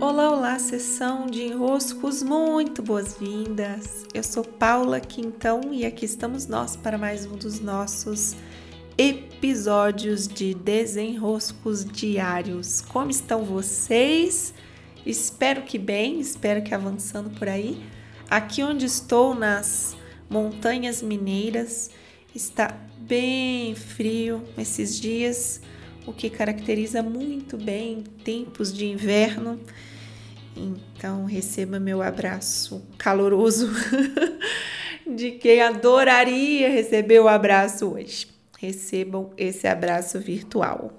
Olá, olá, sessão de enroscos, muito boas-vindas. Eu sou Paula Quintão e aqui estamos nós para mais um dos nossos episódios de desenroscos diários. Como estão vocês? Espero que bem, espero que avançando por aí. Aqui onde estou, nas Montanhas Mineiras, está bem frio esses dias o que caracteriza muito bem tempos de inverno. Então, receba meu abraço caloroso de quem adoraria receber o abraço hoje. Recebam esse abraço virtual.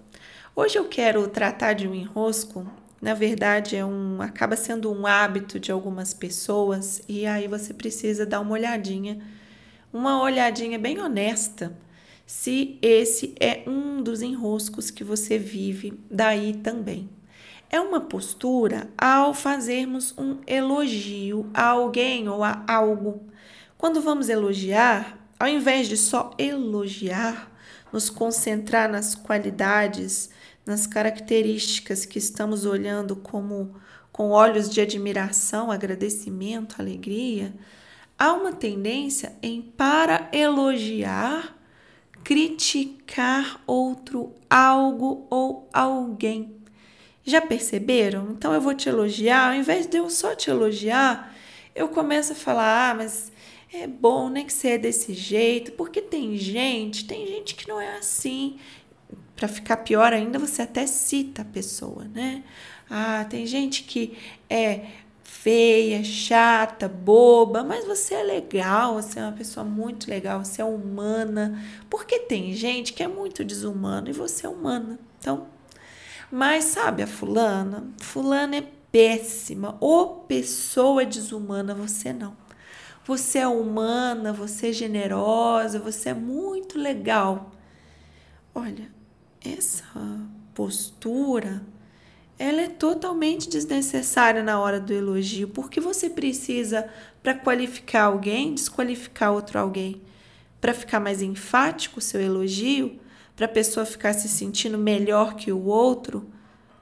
Hoje eu quero tratar de um enrosco. Na verdade, é um acaba sendo um hábito de algumas pessoas e aí você precisa dar uma olhadinha, uma olhadinha bem honesta se esse é um dos enroscos que você vive daí também. É uma postura ao fazermos um elogio a alguém ou a algo. Quando vamos elogiar, ao invés de só elogiar, nos concentrar nas qualidades, nas características que estamos olhando como com olhos de admiração, agradecimento, alegria, há uma tendência em para elogiar criticar outro algo ou alguém. Já perceberam? Então eu vou te elogiar, ao invés de eu só te elogiar, eu começo a falar: ah, mas é bom né, que você é desse jeito, porque tem gente, tem gente que não é assim. Para ficar pior ainda, você até cita a pessoa, né? Ah, tem gente que é feia, chata, boba, mas você é legal, você é uma pessoa muito legal, você é humana. Porque tem gente que é muito desumana e você é humana. Então, mas sabe a fulana? Fulana é péssima, ou pessoa desumana, você não. Você é humana, você é generosa, você é muito legal. Olha, essa postura ela é totalmente desnecessária na hora do elogio, porque você precisa, para qualificar alguém, desqualificar outro alguém. Para ficar mais enfático o seu elogio, para a pessoa ficar se sentindo melhor que o outro,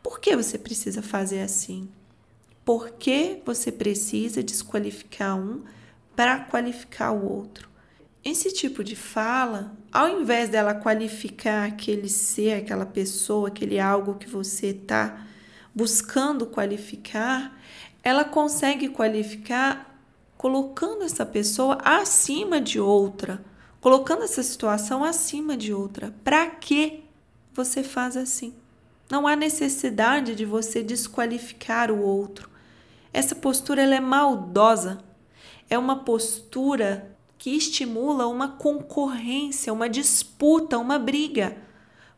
por que você precisa fazer assim? Por que você precisa desqualificar um para qualificar o outro? Esse tipo de fala, ao invés dela qualificar aquele ser, aquela pessoa, aquele algo que você está buscando qualificar, ela consegue qualificar colocando essa pessoa acima de outra, colocando essa situação acima de outra. Para que você faz assim? Não há necessidade de você desqualificar o outro. Essa postura ela é maldosa. É uma postura que estimula uma concorrência, uma disputa, uma briga.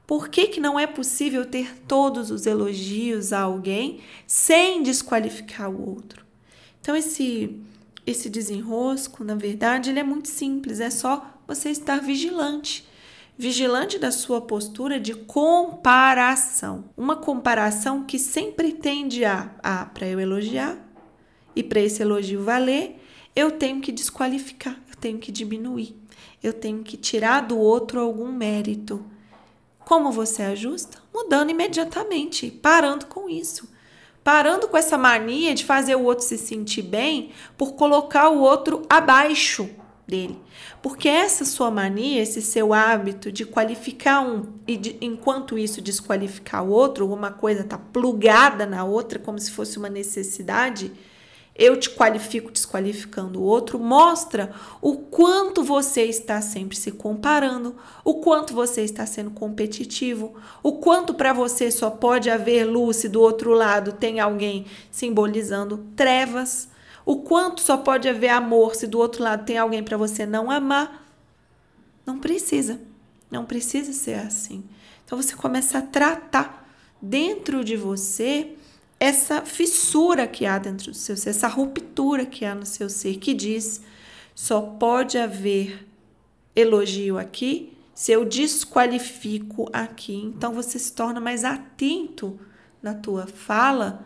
Por que, que não é possível ter todos os elogios a alguém sem desqualificar o outro? Então, esse, esse desenrosco, na verdade, ele é muito simples, é só você estar vigilante. Vigilante da sua postura de comparação. Uma comparação que sempre tende a, a para eu elogiar e para esse elogio valer, eu tenho que desqualificar, eu tenho que diminuir, eu tenho que tirar do outro algum mérito. Como você ajusta? Mudando imediatamente, parando com isso. Parando com essa mania de fazer o outro se sentir bem por colocar o outro abaixo dele. Porque essa sua mania, esse seu hábito de qualificar um e de, enquanto isso desqualificar o outro, uma coisa tá plugada na outra como se fosse uma necessidade, eu te qualifico desqualificando o outro, mostra o quanto você está sempre se comparando, o quanto você está sendo competitivo, o quanto para você só pode haver luz e do outro lado tem alguém simbolizando trevas, o quanto só pode haver amor se do outro lado tem alguém para você não amar. Não precisa, não precisa ser assim. Então você começa a tratar dentro de você essa fissura que há dentro do seu ser, essa ruptura que há no seu ser, que diz: só pode haver elogio aqui se eu desqualifico aqui. Então você se torna mais atento na tua fala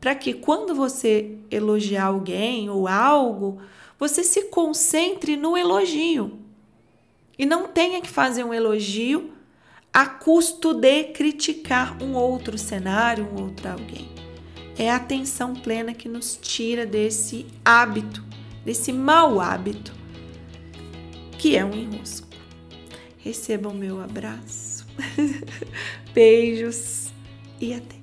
para que quando você elogiar alguém ou algo, você se concentre no elogio e não tenha que fazer um elogio a custo de criticar um outro cenário, um outro alguém. É a atenção plena que nos tira desse hábito, desse mau hábito, que é um enrosco. Recebam meu abraço, beijos e até.